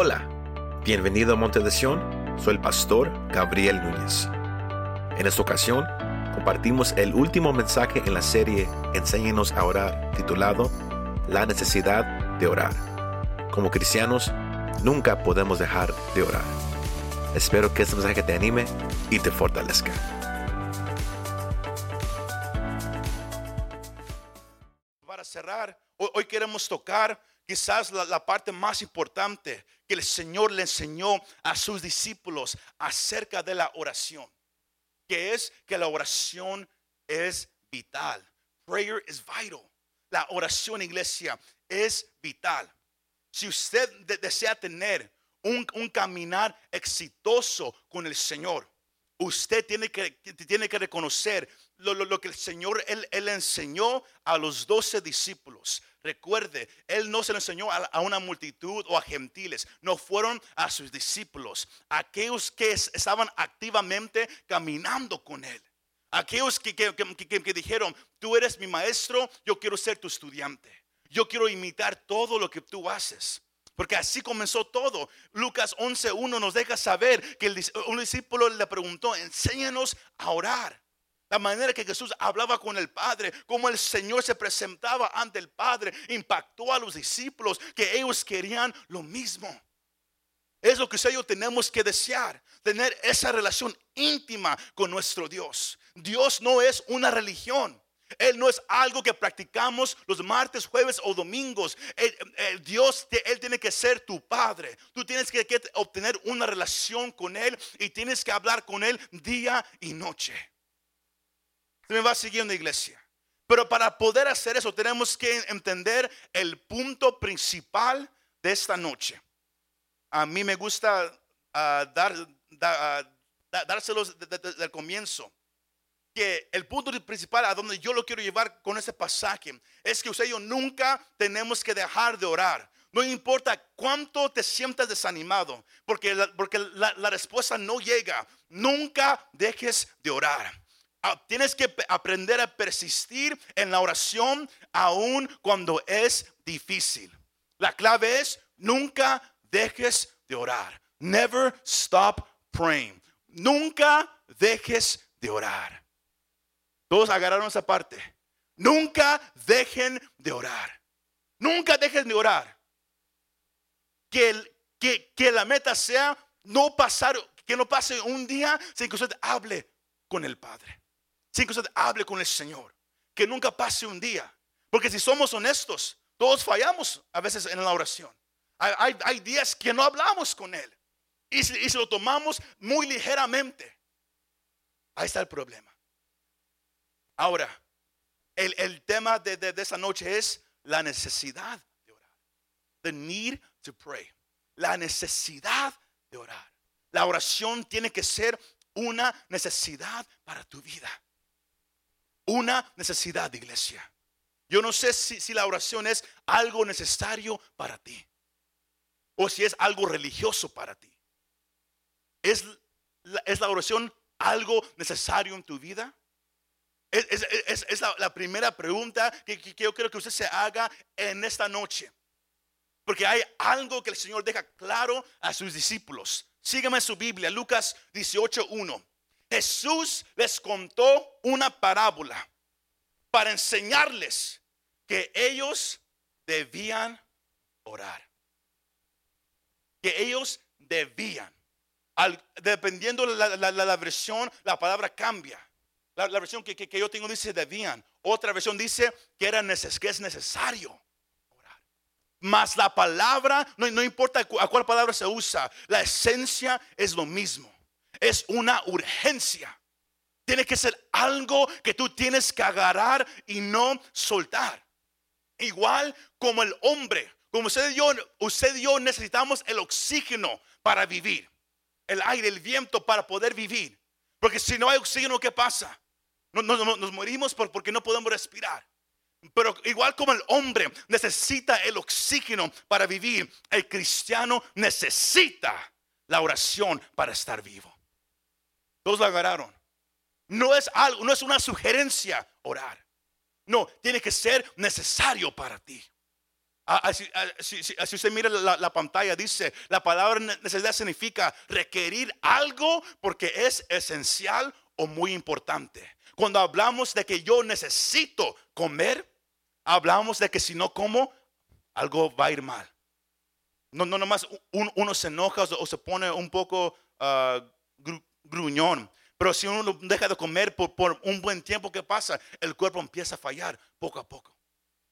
Hola, bienvenido a Monte de Sion, soy el pastor Gabriel Núñez. En esta ocasión, compartimos el último mensaje en la serie Enséñenos a orar, titulado La necesidad de orar. Como cristianos, nunca podemos dejar de orar. Espero que este mensaje te anime y te fortalezca. Para cerrar, hoy, queremos tocar quizás la, parte más importante que el Señor le enseñó a sus discípulos acerca de la oración, que es que la oración es vital. Prayer is vital. La oración, iglesia, es vital. Si usted de- desea tener un, un caminar exitoso con el Señor, usted tiene que, tiene que reconocer lo, lo- lo que el Señor él, él enseñó a los doce discípulos. Recuerde, Él no se lo enseñó a, a una multitud o a gentiles, no fueron a sus discípulos, aquellos que es- estaban activamente caminando con Él. Aquellos que, que- que- que- dijeron, tú eres mi maestro, yo quiero ser tu estudiante. Yo quiero imitar todo lo que tú haces. Porque así comenzó todo. Lucas 11.1 nos deja saber que un discípulo le preguntó, enséñanos a orar. La manera que Jesús hablaba con el Padre, cómo el Señor se presentaba ante el Padre, impactó a los discípulos que ellos querían lo mismo. Es lo que usted yo tenemos que desear, tener esa relación íntima con nuestro Dios. Dios no es una religión. Él no es algo que practicamos los martes, jueves o domingos. El Dios, Él tiene que ser tu Padre. Tú tienes que obtener una relación con Él y tienes que hablar con Él día y noche. Me va siguiendo, iglesia. Pero para poder hacer eso tenemos que entender el punto principal de esta noche. A mí me gusta ah, dar, da- ah, dárselos desde de- el comienzo. Que el punto principal a donde yo lo quiero llevar con ese pasaje es que usted y yo nunca tenemos que dejar de orar. No importa cuánto te sientas desanimado, porque porque la respuesta no llega. Nunca dejes de orar. Ah, Tienes que aprender a persistir en la oración aun cuando es difícil. La clave es nunca dejes de orar. Never stop praying. Nunca dejes de orar. Todos agarraron esa parte. Nunca dejen de orar. Nunca dejen de orar. Que, que la meta sea no pasar, que no pase un día sin que usted hable con el Padre. Que hable con el Señor. Que nunca pase un día. Porque si somos honestos, todos fallamos a veces en la oración. Hay, días que no hablamos con Él. Y si, lo tomamos muy ligeramente. Ahí está el problema. Ahora, el, el tema de, de, de esa noche es la necesidad de orar. The need to pray. La necesidad de orar. La oración tiene que ser una necesidad para tu vida. Una necesidad, iglesia. Yo no sé si, la oración es algo necesario para ti o si es algo religioso para ti. ¿Es la, oración algo necesario en tu vida? Es, la, primera pregunta que yo quiero que usted se haga en esta noche. Porque hay algo que el Señor deja claro a sus discípulos. Sígueme su Biblia, Lucas 18.1. Jesús les contó una parábola para enseñarles que ellos debían orar. Que ellos debían. Dependiendo la, la- la- versión, la palabra cambia. La, versión que, que- que yo tengo dice debían. Otra versión dice que, era neces- que es necesario orar. Mas la palabra, no, no importa a cuál palabra se usa, la esencia es lo mismo. Es una urgencia. Tiene que ser algo que tú tienes que agarrar y no soltar. Igual como el hombre, como usted y yo, usted necesitamos el oxígeno para vivir, el aire, el viento para poder vivir. Porque si no hay oxígeno, ¿qué pasa? No- no- no- nos morimos por- porque no podemos respirar. Pero igual como el hombre necesita el oxígeno para vivir, el cristiano necesita la oración para estar vivo. Todos lo agarraron. No es algo, no es una sugerencia orar. No, tiene que ser necesario para ti. Así, así- usted mira la, la pantalla, dice, la palabra ne- necesidad significa requerir algo porque es esencial o muy importante. Cuando hablamos de que yo necesito comer, hablamos de que si no como, algo va a ir mal. No, no nomás un- uno se enoja o se pone un poco gru- gruñón. Pero si uno deja de comer por, por un buen tiempo, ¿qué pasa? El cuerpo empieza a fallar poco a poco.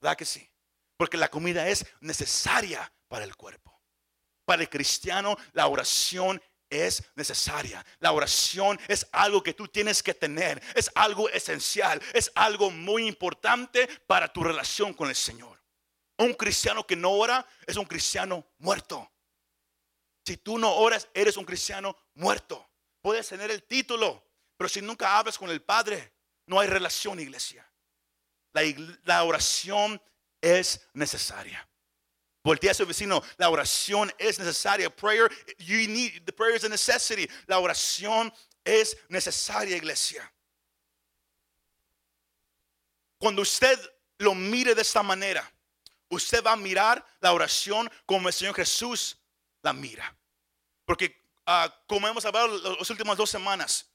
¿Verdad que sí? Porque la comida es necesaria para el cuerpo. Para el cristiano, la oración es necesaria. La oración es algo que tú tienes que tener. Es algo esencial. Es algo muy importante para tu relación con el Señor. Un cristiano que no ora es un cristiano muerto. Si tú no oras, eres un cristiano muerto. Puedes tener el título, pero si nunca hablas con el Padre, no hay relación, iglesia. La, oración es necesaria. Voltea a su vecino, la oración es necesaria. Prayer, you need, the prayer is a necessity. La oración es necesaria, iglesia. Cuando usted lo mire de esta manera, usted va a mirar la oración como el Señor Jesús la mira. Porque ah, como hemos hablado las últimas dos semanas,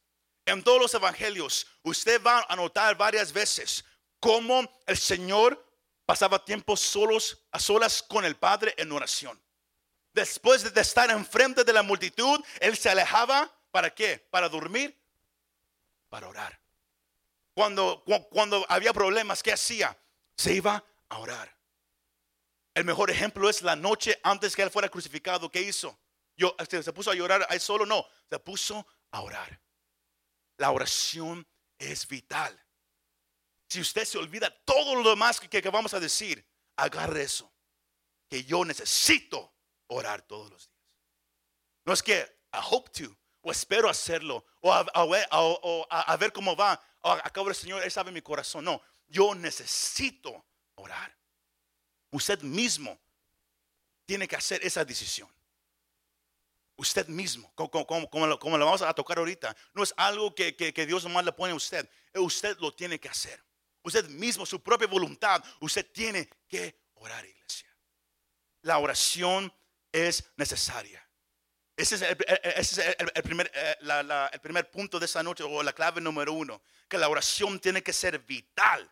en todos los evangelios, usted va a notar varias veces cómo el Señor pasaba tiempo solos, a solas con el Padre en oración. Después de estar enfrente de la multitud, Él se alejaba. ¿Para qué? Para dormir, para orar. Cuando, cu- cuando había problemas, ¿qué hacía? Se iba a orar. El mejor ejemplo es la noche antes que Él fuera crucificado. ¿Qué hizo? Yo, este, ¿Se puso a llorar ahí solo? No, se puso a orar. La oración es vital. Si usted se olvida todo lo demás que, que vamos a decir, agarre eso. Que yo necesito orar todos los días. No es que I hope to, o espero hacerlo, o a, ver cómo va. O acabo el Señor, Él sabe mi corazón. No, yo necesito orar. Usted mismo tiene que hacer esa decisión. Usted mismo, como, lo, vamos a tocar ahorita, no es algo que, Dios nomás le pone a usted. Usted lo tiene que hacer. Usted mismo, su propia voluntad, usted tiene que orar, iglesia. La oración es necesaria. Ese es eh, el primer punto de esta noche, o la clave número uno, que la oración tiene que ser vital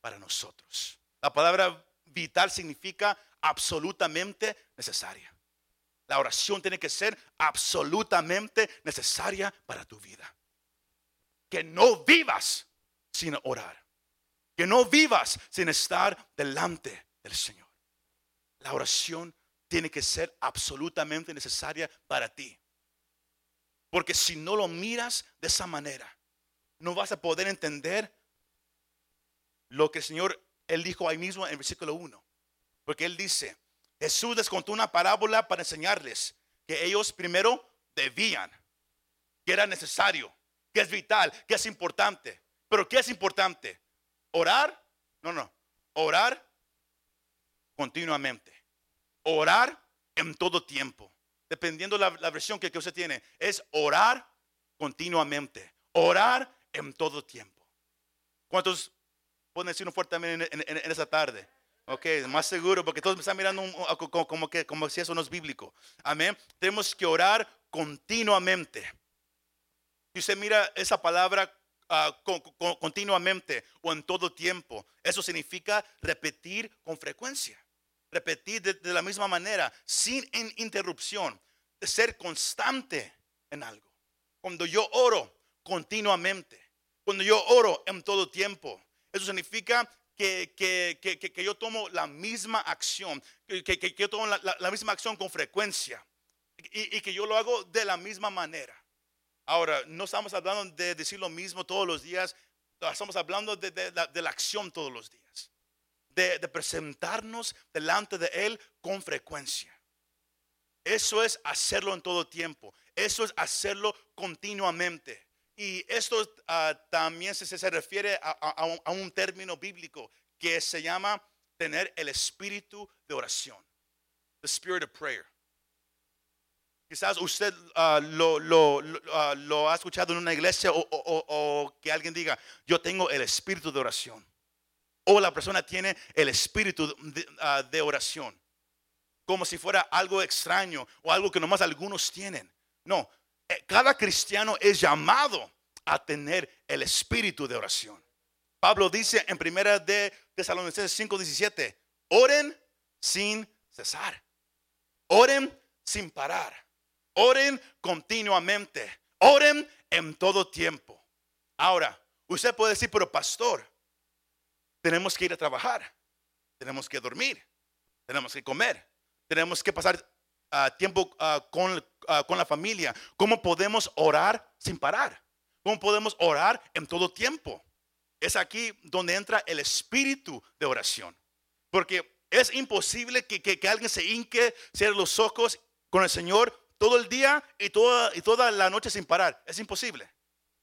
para nosotros. La palabra vital significa absolutamente necesaria. La oración tiene que ser absolutamente necesaria para tu vida. Que no vivas sin orar. Que no vivas sin estar delante del Señor. La oración tiene que ser absolutamente necesaria para ti. Porque si no lo miras de esa manera, no vas a poder entender lo que el Señor, Él dijo ahí mismo en versículo 1. Porque Él dice, Jesús les contó una parábola para enseñarles que ellos primero debían, que era necesario, que es vital, que es importante. Pero ¿qué es importante? Orar, no, no, orar continuamente. Orar en todo tiempo. Dependiendo la, la versión que, que usted tiene, es orar continuamente. Orar en todo tiempo. ¿Cuántos pueden decir un fuerte en esa tarde? Ok, más seguro, porque todos me están mirando como, que, como si eso no es bíblico. Amén. Tenemos que orar continuamente. Si usted mira esa palabra ah, con- con- continuamente o en todo tiempo, eso significa repetir con frecuencia. Repetir de, la misma manera, sin in- interrupción, ser constante en algo. Cuando yo oro continuamente, cuando yo oro en todo tiempo, eso significa que, que- que- que- yo tomo la misma acción, que, yo tomo la, la- misma acción con frecuencia y, y que yo lo hago de la misma manera. Ahora, no estamos hablando de decir lo mismo todos los días, estamos hablando de, de la, de la acción todos los días, de presentarnos delante de Él con frecuencia. Eso es hacerlo en todo tiempo, eso es hacerlo continuamente. Y esto ah, también se, se refiere a, a- un, término bíblico que se llama tener el espíritu de oración, the spirit of prayer. Quizás usted ah, lo, lo- lo, ah, lo ha escuchado en una iglesia o, o- o- que alguien diga, yo tengo el espíritu de oración. o la persona tiene el espíritu de, de oración. Como si fuera algo extraño o algo que nomás algunos tienen. No, cada cristiano es llamado a tener el espíritu de oración. Pablo dice en primera de Tesalonicenses 5:17, oren sin cesar. Oren sin parar. Oren continuamente. Oren en todo tiempo. Ahora, usted puede decir, pero pastor, tenemos que ir a trabajar, tenemos que dormir, tenemos que comer, tenemos que pasar ah, tiempo ah, con, ah, con la familia. ¿Cómo podemos orar sin parar? ¿Cómo podemos orar en todo tiempo? Es aquí donde entra el espíritu de oración. Porque es imposible que, que, alguien se hinque, cierre los ojos con el Señor todo el día y toda, y toda la noche sin parar. Es imposible.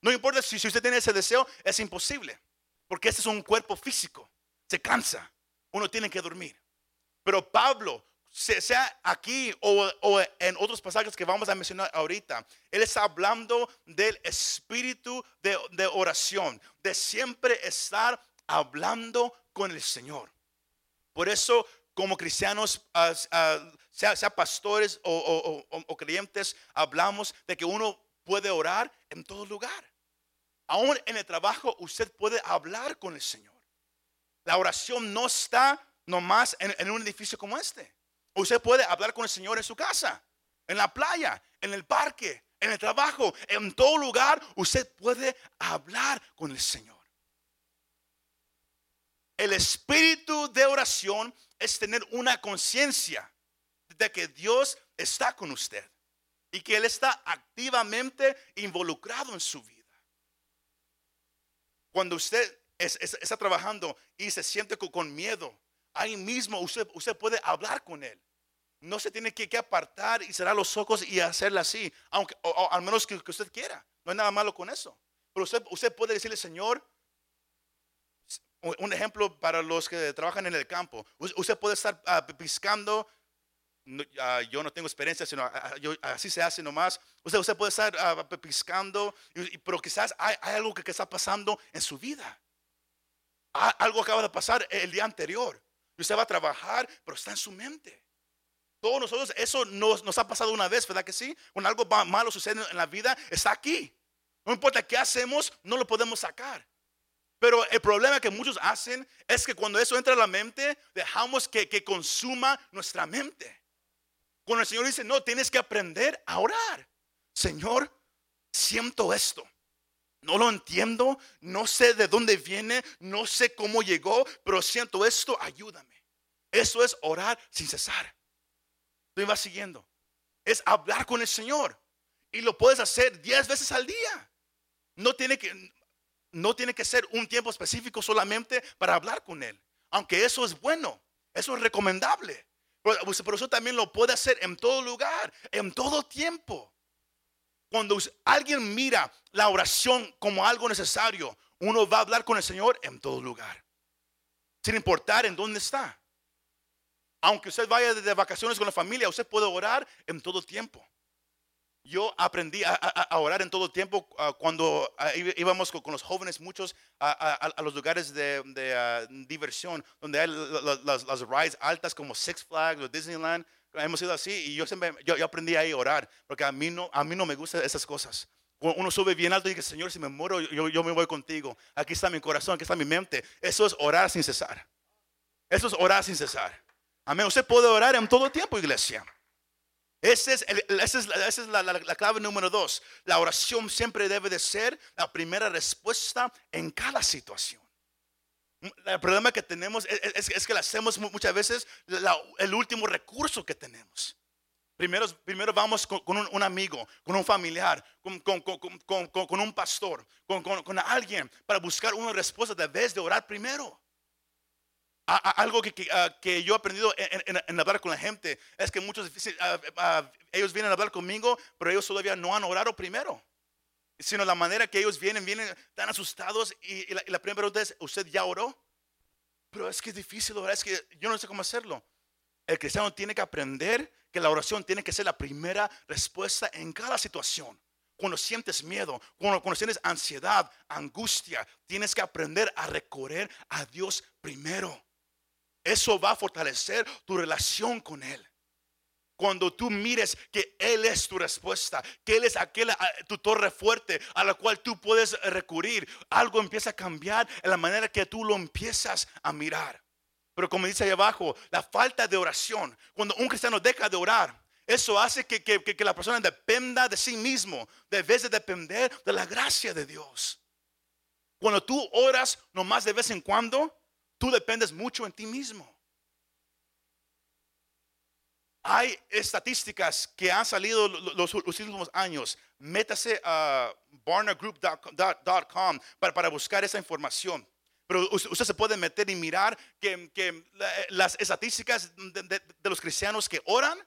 No importa si, si usted tiene ese deseo, es imposible. Porque este es un cuerpo físico. Se cansa. Uno tiene que dormir. Pero Pablo, sea aquí o, o, en otros pasajes que vamos a mencionar ahorita, Él está hablando del espíritu de, de oración, de siempre estar hablando con el Señor. Por eso, como cristianos, uh, sea, sea, pastores o, o, creyentes, hablamos de que uno puede orar en todo lugar. Aún en el trabajo, usted puede hablar con el Señor. La oración no está nomás en, en un edificio como este. Usted puede hablar con el Señor en su casa, en la playa, en el parque, en el trabajo, en todo lugar. Usted puede hablar con el Señor. El espíritu de oración es tener una conciencia de que Dios está con usted y que Él está activamente involucrado en su vida. Cuando usted está trabajando y se siente con, miedo, ahí mismo usted, usted puede hablar con Él. No se tiene que, apartar y cerrar los ojos y hacerle así, aunque al menos que, usted quiera. No hay nada malo con eso. Pero usted, usted puede decirle, Señor, un ejemplo para los que trabajan en el campo. Usted puede estar uh, piscando. yo no tengo experiencia, sino así se hace nomás. Usted, usted puede estar piscando, pero quizás hay, algo que, está pasando en su vida. algo acaba de pasar el día anterior. Usted va a trabajar, pero está en su mente. Todos nosotros, eso nos, nos ha pasado una vez, ¿verdad que sí? Cuando algo malo sucede en la vida, está aquí. No importa qué hacemos, no lo podemos sacar. Pero el problema que muchos hacen es que cuando eso entra a la mente, dejamos que, que consuma nuestra mente. Cuando el Señor dice, no, tienes que aprender a orar. Señor, siento esto. No lo entiendo, no sé de dónde viene, no sé cómo llegó, pero siento esto, ayúdame. Eso es orar sin cesar. Tú vas siguiendo. Es hablar con el Señor. Y lo puedes hacer diez veces al día. No tiene que, no tiene que ser un tiempo específico solamente para hablar con Él. Aunque eso es bueno, eso es recomendable. Pero, eso también lo puede hacer en todo lugar, en todo tiempo. Cuando alguien mira la oración como algo necesario, uno va a hablar con el Señor en todo lugar. Sin importar en dónde está. Aunque usted vaya de vacaciones con la familia, usted puede orar en todo tiempo. Yo aprendí a, orar en todo tiempo ah, cuando ah, íbamos con, los jóvenes muchos a, los lugares de, ah, diversión, donde hay las, rides altas como Six Flags o Disneyland. Hemos ido así y yo siempre aprendí ahí a orar porque a mí no a mí no me gustan esas cosas. Uno sube bien alto y dice, Señor, si me muero, yo me voy contigo. Aquí está mi corazón, aquí está mi mente. Eso es orar sin cesar. Eso es orar sin cesar. Amén. Usted puede orar en todo tiempo, iglesia. Esa es, la, clave número dos. La oración siempre debe de ser la primera respuesta en cada situación. El problema que tenemos es, que la hacemos muchas veces el último recurso que tenemos. Primero, primero vamos con, un, amigo, con un familiar, con, con un pastor, con, alguien para buscar una respuesta. Debes de orar primero algo que, ah, que, yo he aprendido en, hablar con la gente es que muchos ah, ah, ellos vienen a hablar conmigo, pero ellos todavía no han orado primero. Sino la manera que ellos vienen, vienen tan asustados y, la, primera pregunta es, ¿usted ya oró? Pero es que es difícil orar, es que yo no sé cómo hacerlo. El cristiano tiene que aprender que la oración tiene que ser la primera respuesta en cada situación. cuando sientes miedo, cuando, cuando sientes ansiedad, angustia, tienes que aprender a recorrer a Dios primero. Eso va a fortalecer tu relación con Él. Cuando tú mires que Él es tu respuesta, que Él es aquel ah, tu torre fuerte a la cual tú puedes recurrir, algo empieza a cambiar en la manera que tú lo empiezas a mirar. Pero como dice ahí abajo, la falta de oración, cuando un cristiano deja de orar, eso hace que, que la persona dependa de sí mismo, de de depender de la gracia de Dios. Cuando tú oras nomás de vez en cuando, tú dependes mucho en ti mismo. Hay estadísticas que han salido los, últimos años. Métase a barnagroup.com para, buscar esa información. Pero usted se puede meter y mirar que, las estadísticas de, los cristianos que oran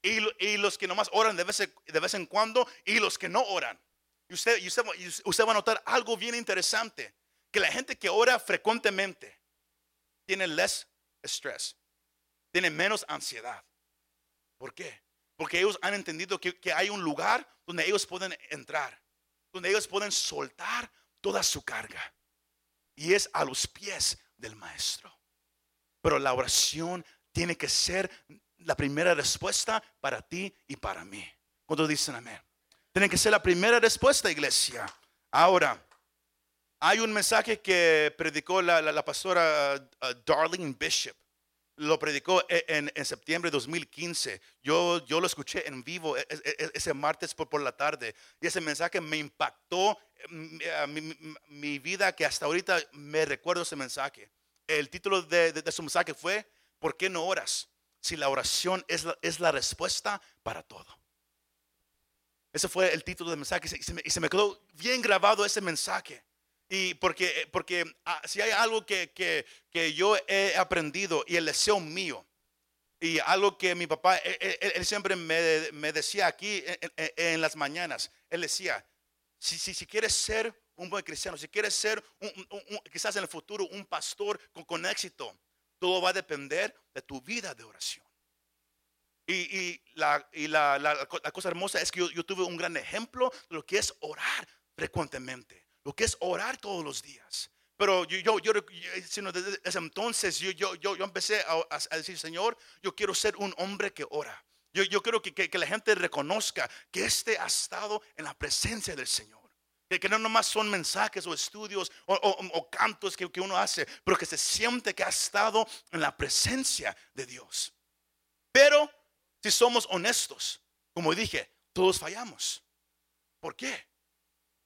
y, los que nomás oran de vez, de vez en cuando y los que no oran. Y usted va a notar algo bien interesante, que la gente que ora frecuentemente tiene less stress, tiene menos ansiedad. ¿Por qué? Porque ellos han entendido que, hay un lugar donde ellos pueden entrar, donde ellos pueden soltar toda su carga. Y es a los pies del maestro. Pero la oración tiene que ser la primera respuesta para ti y para mí. Cuando dicen amén. Tiene que ser la primera respuesta, iglesia. Ahora, hay un mensaje que predicó la, pastora uh, Darlene Bishop lo predicó e, en, septiembre de 2015. Yo, yo lo escuché en vivo e, e, ese martes por, por la tarde. Y ese mensaje me impactó mm, mi, mi, vida que hasta ahorita me recuerdo ese mensaje. El título de, de, su mensaje fue, ¿por qué no oras? Si la oración es la, es la respuesta para todo. Ese fue el título del mensaje y se me quedó bien grabado ese mensaje. Y porque, eh, porque ah, si hay algo que, que, que, yo he aprendido y el deseo mío, y algo que mi papá, e, e, él, siempre me, me, decía aquí en, las mañanas, él decía, si, si, si, quieres ser un buen cristiano, si quieres ser quizás en el futuro un pastor con, con, éxito, todo va a depender de tu vida de oración. Y, y, la, y la, la, cosa hermosa es que yo tuve un gran ejemplo de lo que es orar frecuentemente lo que es orar todos los días. Pero yo, yo, yo desde ese entonces yo, yo, yo, yo empecé a, decir, Señor, yo quiero ser un hombre que ora. Yo, yo quiero que, que, la gente reconozca que este ha estado en la presencia del Señor. Que, no nomás son mensajes o estudios o, o, cantos que, que uno hace, pero que se siente que ha estado en la presencia de Dios. Pero si somos honestos, como dije, todos fallamos. ¿Por qué?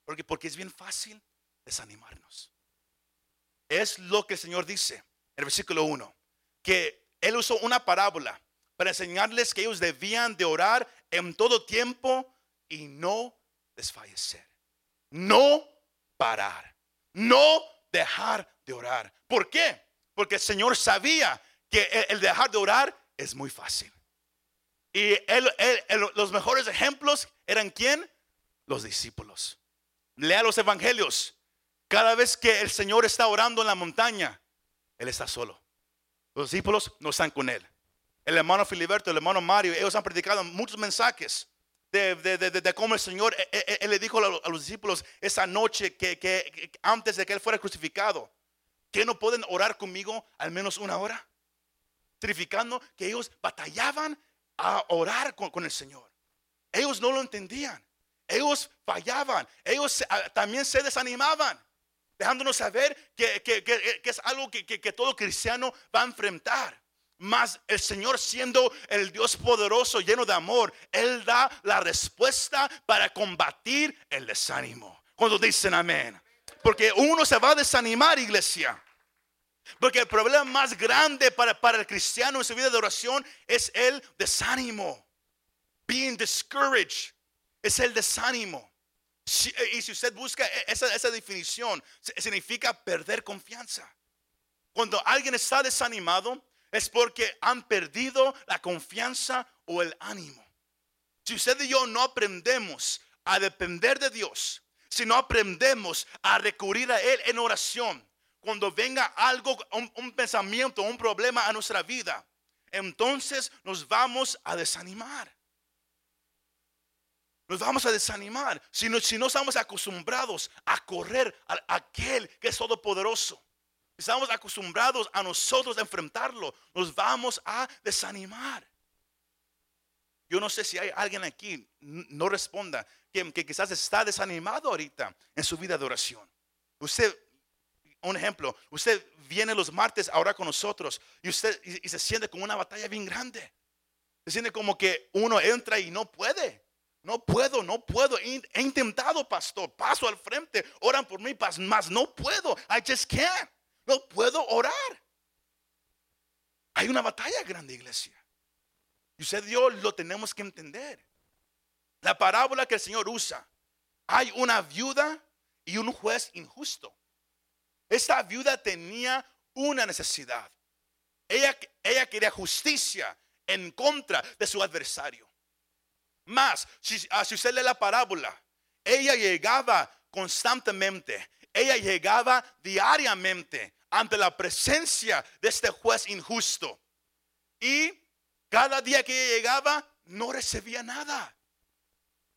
Porque, porque es bien fácil desanimarnos. Es lo que el Señor dice en el versículo 1, que Él usó una parábola para enseñarles que ellos debían de orar en todo tiempo y no desfallecer. No parar. No dejar de orar. ¿Por qué? Porque el Señor sabía que el dejar de orar es muy fácil. Y los mejores ejemplos eran quién? Los discípulos. Lea los evangelios. Cada vez que el Señor está orando en la montaña, Él está solo. Los discípulos no están con Él. El hermano Filiberto, el hermano Mario, ellos han predicado muchos mensajes de, cómo el Señor, e, e, e, le dijo a los discípulos esa noche que, antes de que Él fuera crucificado, que no pueden orar conmigo al menos una hora. Significando que ellos batallaban a orar con el Señor. Ellos no lo entendían. Ellos fallaban, ellos ah, también se desanimaban, dejándonos saber que, es algo que, todo cristiano va a enfrentar. Mas el Señor siendo el Dios poderoso, lleno de amor, Él da la respuesta para combatir el desánimo. Cuando dicen amén. Porque uno se va a desanimar, iglesia. Porque el problema más grande para, para el cristiano en su vida de oración es el desánimo. Being discouraged es el desánimo. Eh, y si usted busca e, esa, esa definición, significa perder confianza. Cuando alguien está desanimado, es porque han perdido la confianza o el ánimo. Si usted y yo no aprendemos a depender de Dios, si no aprendemos a recurrir a Él en oración, cuando venga algo, un, un pensamiento, un problema a nuestra vida, entonces nos vamos a desanimar. Nos vamos a desanimar si no, si no estamos acostumbrados a correr a aquel que es todopoderoso. Estamos acostumbrados a nosotros a enfrentarlo. Nos vamos a desanimar. Yo no sé si hay alguien aquí, no responda, que, quizás está desanimado ahorita en su vida de oración. Usted, un ejemplo, usted viene los martes ahora con nosotros y usted y, se siente como una batalla bien grande. Se siente como que uno entra y no puede. No puedo, no puedo. He intentado, pastor. Paso al frente. Oran por mí, más no puedo. I just can't. No puedo orar. Hay una batalla grande, iglesia. Y usted Dios lo tenemos que entender. La parábola que el Señor usa. Hay una viuda y un juez injusto. Esta viuda tenía una necesidad. Ella, ella quería justicia en contra de su adversario. Más, si, ah, si usted lee la parábola, ella llegaba constantemente, ella llegaba diariamente ante la presencia de este juez injusto. Y cada día que ella llegaba, no recibía nada.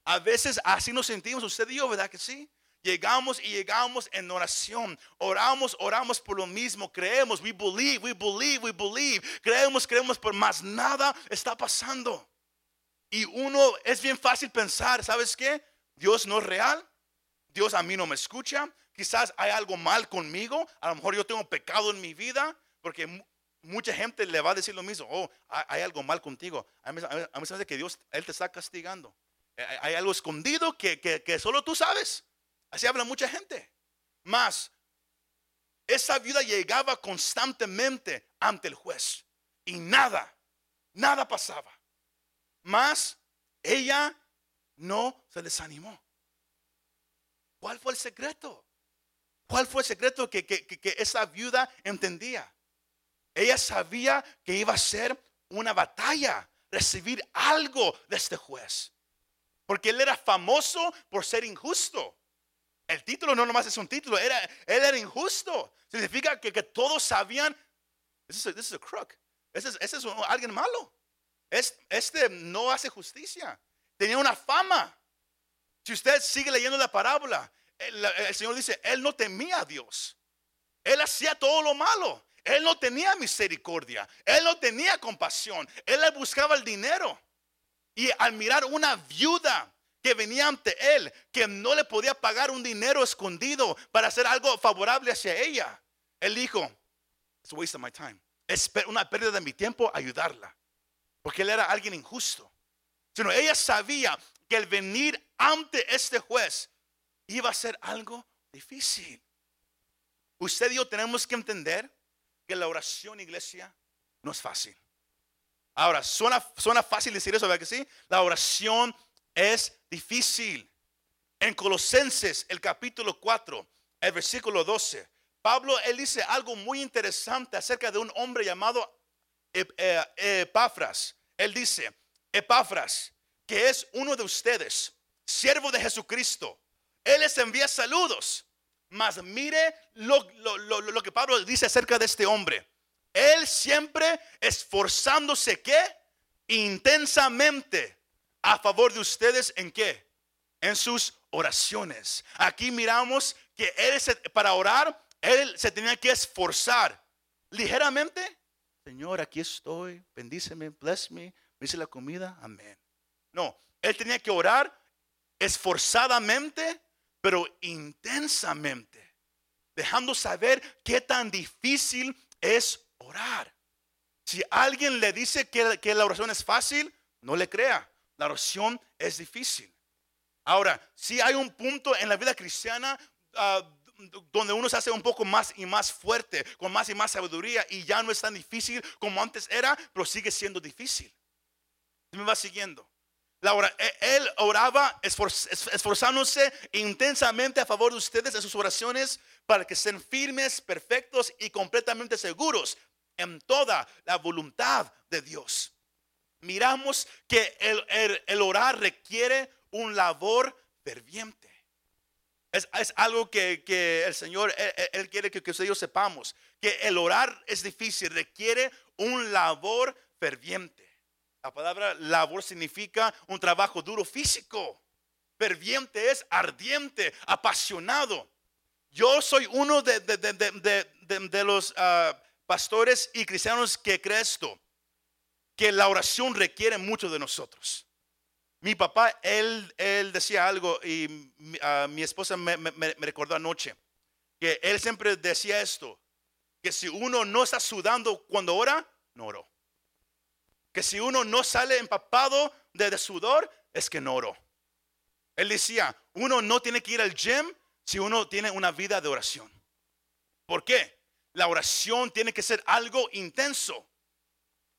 A veces así nos sentimos, usted y yo, ¿verdad que sí? Llegamos y llegamos en oración. Oramos, oramos por lo mismo. Creemos, we believe, we believe, we believe. Creemos, creemos, pero más nada está pasando. Y uno es bien fácil pensar, ¿sabes qué? Dios no es real. Dios a mí no me escucha. Quizás hay algo mal conmigo. A lo mejor yo tengo pecado en mi vida. Porque mucha gente le va a decir lo mismo. Oh, hay algo mal contigo. A mí, se me que Dios, Él te está castigando. Eh, hay algo escondido que, que, que solo tú sabes. Así habla mucha gente. Más, esa viuda llegaba constantemente ante el juez y nada, nada pasaba. Más, ella no se desanimó. ¿Cuál fue el secreto? ¿Cuál fue el secreto que, que, esa viuda entendía? Ella sabía que iba a ser una batalla, recibir algo de este juez. Porque él era famoso por ser injusto. El título no nomás es un título, era, él era injusto. Significa que, que todos sabían, this is a, crook, ese es, alguien malo. Este no hace justicia. Tenía una fama. Si usted sigue leyendo la parábola, el, Señor dice, Él no temía a Dios. Él hacía todo lo malo. Él no tenía misericordia. Él no tenía compasión. Él buscaba el dinero. Y al mirar una viuda que venía ante él, que no le podía pagar un dinero escondido para hacer algo favorable hacia ella. Él dijo, it's a waste of my time. Es una pérdida de mi tiempo ayudarla. Porque él era alguien injusto. Sino ella sabía que el venir ante este juez iba a ser algo difícil. Usted y yo tenemos que entender que la oración, iglesia, no es fácil. Ahora, suena, suena fácil decir eso, ¿verdad que sí? La oración es difícil. En Colosenses, el capítulo 4, el versículo 12, Pablo, él dice algo muy interesante acerca de un hombre llamado Epafras. Él dice, Epafras, que es uno de ustedes, siervo de Jesucristo. Él les envía saludos. Mas mire lo, lo, que Pablo dice acerca de este hombre. Él siempre esforzándose que intensamente a favor de ustedes en qué? En sus oraciones. Aquí miramos que para orar, él se tenía que esforzar ligeramente. Señor, aquí estoy, bendíceme, bless me, me dice la comida, amén. No, él tenía que orar esforzadamente, pero intensamente, dejando saber qué tan difícil es orar. Si alguien le dice que, que la oración es fácil, no le crea. La oración es difícil. Ahora, si hay un punto en la vida cristiana ah, donde uno se hace un poco más y más fuerte, con más y más sabiduría, y ya no es tan difícil como antes era, pero sigue siendo difícil. Me va siguiendo. E, él oraba esforzándose intensamente a favor de ustedes en sus oraciones para que estén firmes, perfectos y completamente seguros en toda la voluntad de Dios miramos que el, orar requiere un labor ferviente. Es, algo que, el Señor, él, quiere que, que sepamos, que el orar es difícil, requiere un labor ferviente. La palabra labor significa un trabajo duro físico. ferviente es, ardiente, apasionado. Yo soy uno de, los ah, pastores y cristianos que cree esto, que la oración requiere mucho de nosotros. Mi papá, él, decía algo y uh, mi esposa me, recordó anoche, que él siempre decía esto, que si uno no está sudando cuando ora, no oró. Que si uno no sale empapado de, de sudor, es que no oró. Él decía, uno no tiene que ir al gym si uno tiene una vida de oración. ¿Por qué? La oración tiene que ser algo intenso.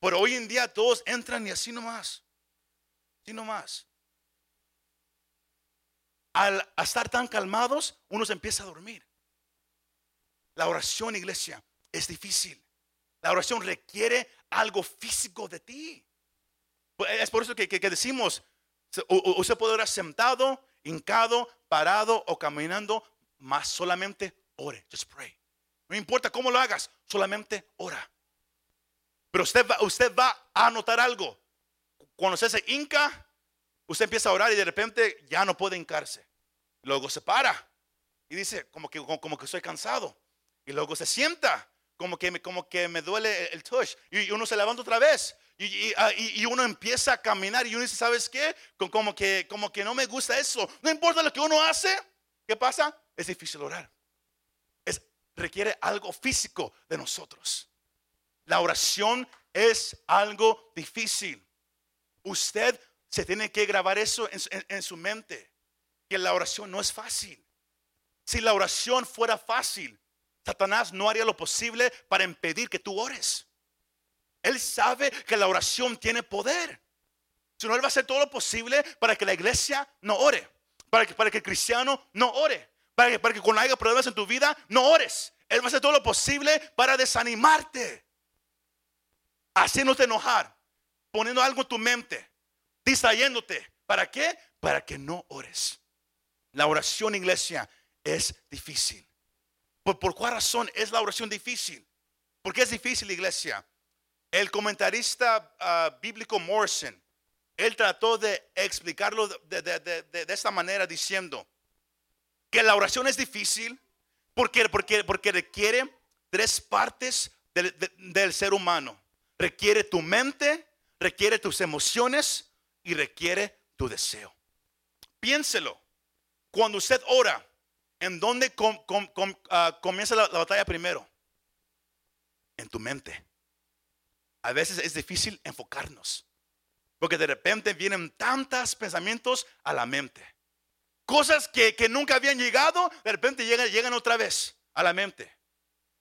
Pero hoy en día todos entran y así nomás. Así nomás. Al estar tan calmados, uno se empieza a dormir. La oración, iglesia, es difícil. La oración requiere algo físico de ti. Es por eso que, que decimos, Usted puede orar sentado, hincado, parado o caminando, más solamente ore. Just pray. No importa cómo lo hagas, solamente ora. Pero usted va, usted va a notar algo. Cuando usted se hinca, usted empieza a orar y de repente ya no puede hincarse. Luego se para y dice, como que, como que estoy cansado. Y luego se sienta, como que, me, como que me duele el touch. Y uno se levanta otra vez. Ah, y, uno empieza a caminar y uno dice, ¿sabes qué? Como que, como que no me gusta eso. No importa lo que uno hace, ¿qué pasa? Es difícil orar. Es, requiere algo físico de nosotros. La oración es algo difícil. Usted se tiene que grabar eso en su mente, que la oración no es fácil. Si la oración fuera fácil, Satanás no haría lo posible para impedir que tú ores. Él sabe que la oración tiene poder. Si no, Él va a hacer todo lo posible para que la iglesia no ore. Para que, para que el cristiano no ore. Para que, para que cuando haya problemas en tu vida, no ores. Él va a hacer todo lo posible para desanimarte. Haciéndote enojar. Poniendo algo en tu mente. Distrayéndote. ¿Para qué? Para que no ores. La oración, iglesia, es difícil. ¿Por, por cuál razón es la oración difícil? Porque es difícil, iglesia. El comentarista ah, bíblico Morrison, él trató de explicarlo de, esta manera diciendo que la oración es difícil porque, porque, porque requiere tres partes del, del ser humano. Requiere tu mente, requiere tus emociones y requiere tu deseo. Piénselo. Cuando usted ora, ¿en dónde ah, comienza la batalla primero? En tu mente a veces es difícil enfocarnos. Porque de repente vienen tantos pensamientos a la mente. Cosas que, nunca habían llegado, de repente llegan, llegan otra vez a la mente.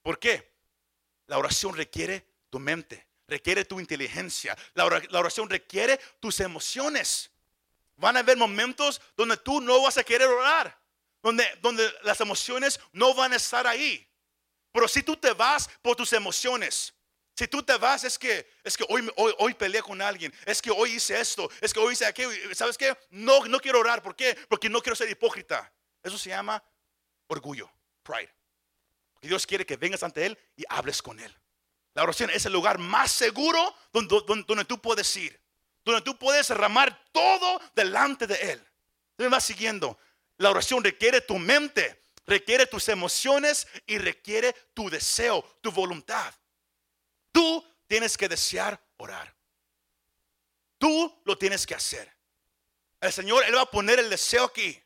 ¿Por qué? La oración requiere tu mente, requiere tu inteligencia. La, oración requiere tus emociones. Van a haber momentos donde tú no vas a querer orar, donde, donde las emociones no van a estar ahí. Pero si tú te vas por tus emociones, si tú te vas, es que, es que hoy, hoy, hoy peleé con alguien, es que hoy hice esto, es que hoy hice aquello. ¿Sabes qué? No, no quiero orar. ¿Por qué? Porque no quiero ser hipócrita. Eso se llama orgullo, pride. Dios quiere que vengas ante Él y hables con Él. La oración es el lugar más seguro donde, tú puedes ir, donde tú puedes derramar todo delante de Él. Me vas siguiendo. La oración requiere tu mente, requiere tus emociones y requiere tu deseo, tu voluntad. Tú tienes que desear orar. Tú lo tienes que hacer. El Señor, Él va a poner el deseo aquí.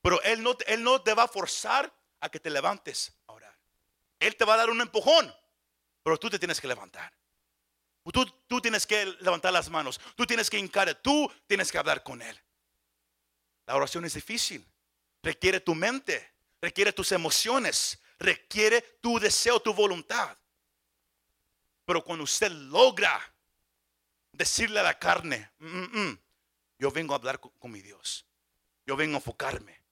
Pero Él no, Él no te va a forzar a que te levantes a orar. Él te va a dar un empujón. Pero tú te tienes que levantar. Tú, tú tienes que levantar las manos. Tú tienes que hincar. Tú tienes que hablar con Él. La oración es difícil. Requiere tu mente. Requiere tus emociones. Requiere tu deseo, tu voluntad. Pero cuando usted logra decirle a la carne, mm, mm, mm, yo vengo a hablar con, mi Dios, yo vengo a enfocarme,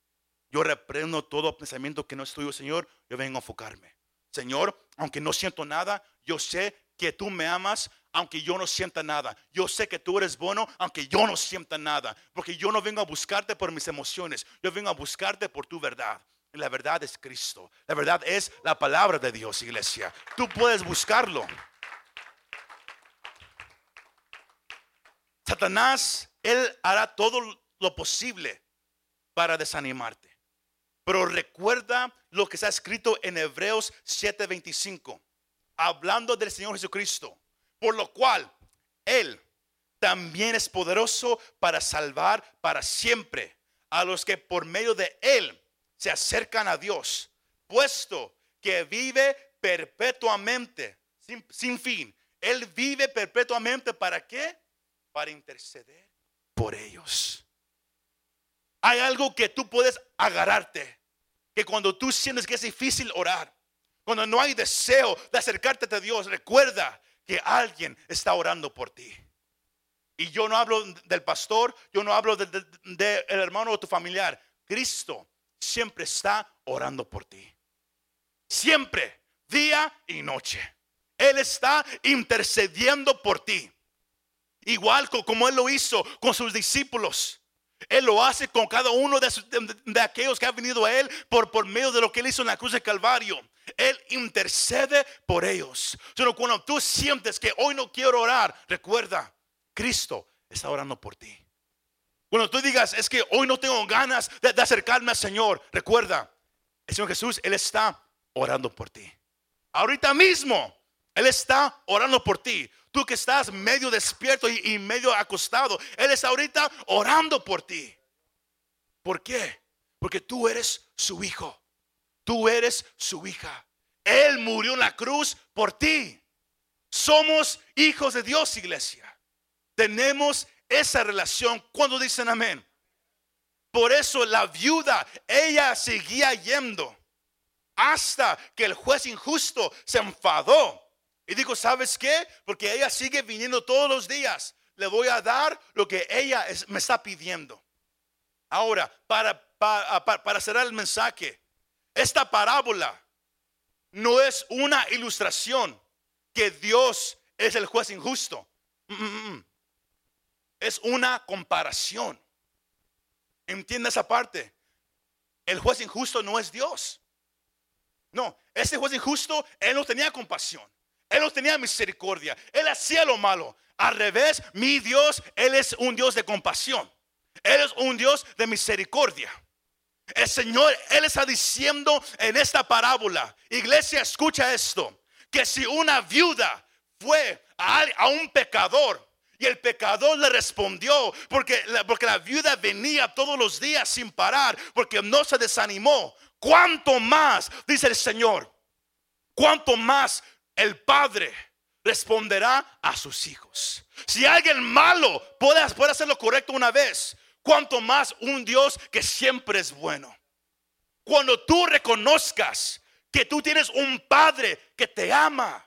yo reprendo todo pensamiento que no es tuyo, Señor, yo vengo a enfocarme. Señor, aunque no siento nada, yo sé que tú me amas, aunque yo no sienta nada. Yo sé que tú eres bueno, aunque yo no sienta nada. Porque yo no vengo a buscarte por mis emociones, yo vengo a buscarte por tu verdad. Y la verdad es Cristo. La verdad es la palabra de Dios, iglesia. Tú puedes buscarlo. Satanás, él hará todo lo posible para desanimarte. Pero recuerda lo que está escrito en Hebreos 7:25, hablando del Señor Jesucristo, por lo cual Él también es poderoso para salvar para siempre a los que por medio de Él se acercan a Dios, puesto que vive perpetuamente, sin, sin fin. Él vive perpetuamente para qué? Para interceder por ellos. Hay algo que tú puedes agarrarte, que cuando tú sientes que es difícil orar, cuando no hay deseo de acercarte a Dios, recuerda que alguien está orando por ti. Y yo no hablo del pastor, yo no hablo del hermano o tu familiar. Cristo siempre está orando por ti. Siempre, día y noche. Él está intercediendo por ti. Igual como Él lo hizo con sus discípulos. Él lo hace con cada uno de, aquellos que han venido a Él por, por medio de lo que Él hizo en la cruz de Calvario. Él intercede por ellos. Pero cuando tú sientes que hoy no quiero orar, recuerda, Cristo está orando por ti. Cuando tú digas, es que hoy no tengo ganas de, acercarme al Señor, recuerda, el Señor Jesús, Él está orando por ti. Ahorita mismo, Él está orando por ti. Tú que estás medio despierto y, medio acostado, Él está ahorita orando por ti. ¿Por qué? Porque tú eres su hijo. Tú eres su hija. Él murió en la cruz por ti. Somos hijos de Dios, iglesia. Tenemos esa relación cuando dicen amén. Por eso la viuda, ella seguía yendo hasta que el juez injusto se enfadó y dijo, ¿sabes qué? Porque ella sigue viniendo todos los días. Le voy a dar lo que ella me está pidiendo. Ahora, para, para, para cerrar el mensaje, esta parábola no es una ilustración que Dios es el juez injusto. Mm, mm, mm es una comparación. Entiende esa parte. El juez injusto no es Dios. No, ese juez injusto, él no tenía compasión. Él no tenía misericordia. Él hacía lo malo. Al revés, mi Dios, Él es un Dios de compasión. Él es un Dios de misericordia. El Señor, Él está diciendo en esta parábola, iglesia, escucha esto, que si una viuda fue a, un pecador y el pecador le respondió porque, porque la viuda venía todos los días sin parar, porque no se desanimó. ¿Cuánto más, dice el Señor? ¿Cuánto más el Padre responderá a sus hijos? Si alguien malo puede, puede hacer lo correcto una vez, ¿cuánto más un Dios que siempre es bueno? Cuando tú reconozcas que tú tienes un Padre que te ama,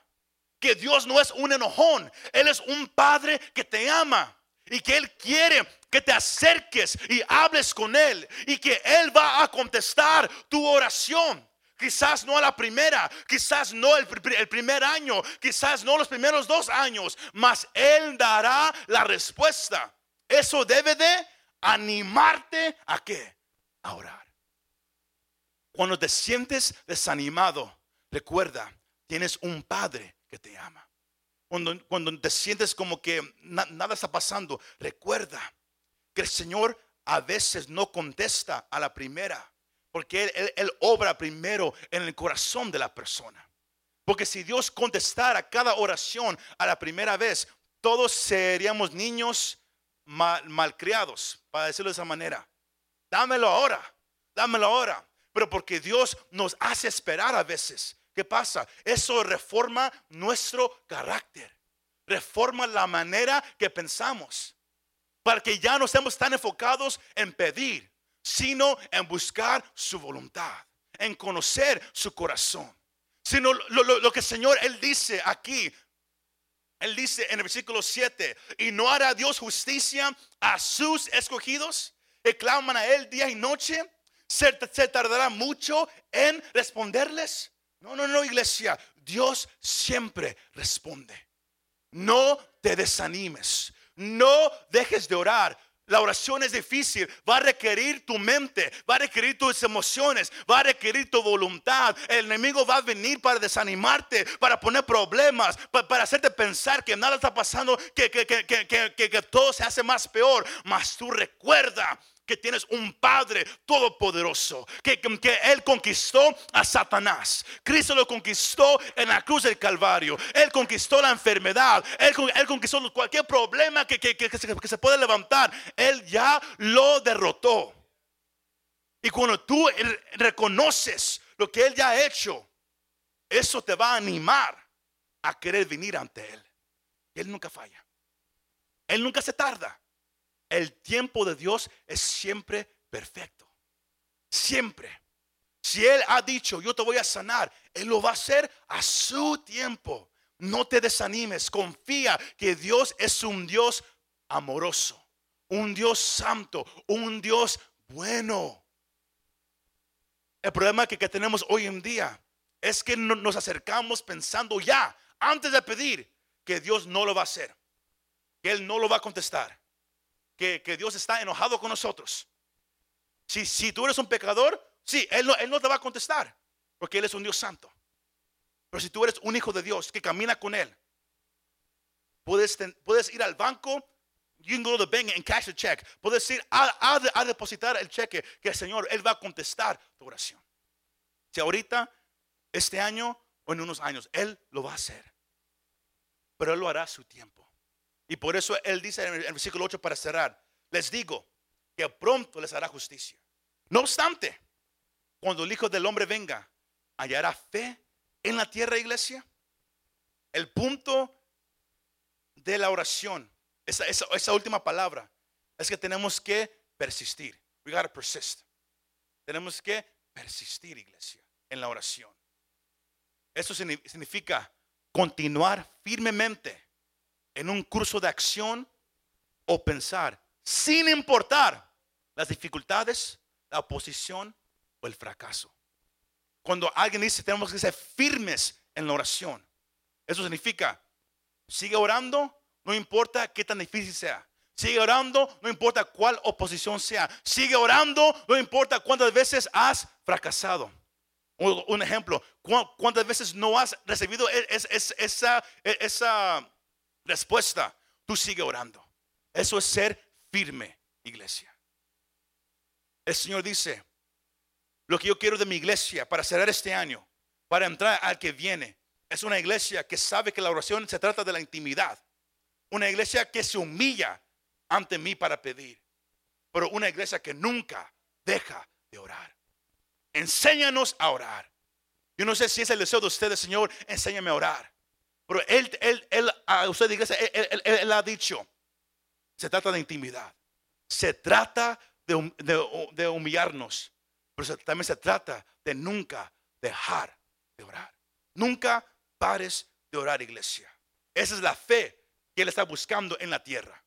que Dios no es un enojón, Él es un Padre que te ama y que Él quiere que te acerques y hables con Él y que Él va a contestar tu oración. Quizás no a la primera, quizás no el, primer año, quizás no los primeros dos años, mas Él dará la respuesta. Eso debe de animarte a qué? A orar. Cuando te sientes desanimado, recuerda, tienes un Padre te ama. Cuando, cuando te sientes como que nada está pasando, recuerda que el Señor a veces no contesta a la primera, porque él, obra primero en el corazón de la persona. Porque si Dios contestara cada oración a la primera vez, todos seríamos niños mal, malcriados, para decirlo de esa manera. Dámelo ahora, dámelo ahora. Pero porque Dios nos hace esperar a veces. ¿Qué pasa? Eso reforma nuestro carácter. Reforma la manera que pensamos. Para que ya no estemos tan enfocados en pedir, sino en buscar su voluntad, en conocer su corazón. Sino lo, que el Señor, Él dice aquí, Él dice en el versículo 7, y no hará Dios justicia a sus escogidos, que claman a Él día y noche, se tardará mucho en responderles. No, no, no, iglesia. Dios siempre responde. No te desanimes. No dejes de orar. La oración es difícil, va a requerir tu mente, va a requerir tus emociones, va a requerir tu voluntad. El enemigo va a venir para desanimarte, para poner problemas, para, hacerte pensar que nada está pasando, que, que, que, que, todo se hace más peor. Mas tú recuerda que tienes un Padre todopoderoso, que, que Él conquistó a Satanás. Cristo lo conquistó en la cruz del Calvario. Él conquistó la enfermedad. Él, conquistó cualquier problema que, que, que, se, que se puede levantar. Él ya lo derrotó. Y cuando tú reconoces lo que Él ya ha hecho, eso te va a animar a querer venir ante Él. Él nunca falla. Él nunca se tarda. El tiempo de Dios es siempre perfecto. Siempre. Si Él ha dicho, yo te voy a sanar, Él lo va a hacer a su tiempo. No te desanimes. Confía que Dios es un Dios amoroso, un Dios santo, un Dios bueno. El problema que, que tenemos hoy en día es que nos acercamos pensando ya, antes de pedir, que Dios no lo va a hacer, que Él no lo va a contestar, que, Dios está enojado con nosotros. Si, si tú eres un pecador, sí, él no, él no te va a contestar, porque Él es un Dios santo. Pero si tú eres un hijo de Dios que camina con Él, puedes, puedes ir al banco, you can go to the bank and cash check. Puedes ir a, a depositar el cheque que el Señor, Él va a contestar tu oración. Si ahorita, este año o en unos años, Él lo va a hacer pero Él lo hará a su tiempo. Y por eso Él dice en el versículo 8 para cerrar, les digo que pronto les hará justicia. No obstante, cuando el Hijo del Hombre venga, hallará fe en la tierra, iglesia. El punto de la oración, esa, última palabra, es que tenemos que persistir. We gotta persist. Tenemos que persistir, iglesia, en la oración. Eso significa continuar firmemente en un curso de acción o pensar sin importar las dificultades, la oposición o el fracaso. Cuando alguien dice tenemos que ser firmes en la oración, eso significa sigue orando, no importa qué tan difícil sea. Sigue orando, no importa cuál oposición sea. Sigue orando, no importa cuántas veces has fracasado. Un ejemplo, ¿cuántas veces no has recibido e, esa, e, esa respuesta? Tú sigue orando. Eso es ser firme, iglesia. El Señor dice, lo que yo quiero de mi iglesia para cerrar este año, para entrar al que viene, es una iglesia que sabe que la oración se trata de la intimidad. Una iglesia que se humilla ante mí para pedir. Pero una iglesia que nunca deja de orar. Enséñanos a orar. Yo no sé si es el deseo de ustedes, Señor, enséñame a orar. Pero Él, Él, Él, a usted iglesia, él, ha dicho, se trata de intimidad. Se trata de, de, humillarnos. Pero también se trata de nunca dejar de orar. Nunca pares de orar, iglesia. Esa es la fe que Él está buscando en la tierra.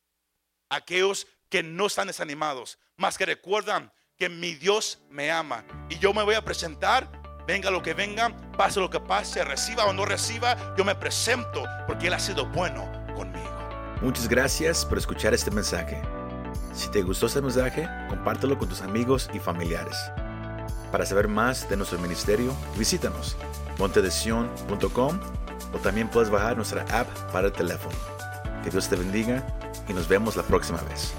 Aquellos que no están desanimados, más que recuerdan que mi Dios me ama. Y yo me voy a presentar, venga lo que venga, pase lo que pase, reciba o no reciba, yo me presento porque Él ha sido bueno conmigo. Muchas gracias por escuchar este mensaje. Si te gustó este mensaje, compártelo con tus amigos y familiares. Para saber más de nuestro ministerio, visítanos montedesion.com o también puedes bajar nuestra app para el teléfono. Que Dios te bendiga y nos vemos la próxima vez.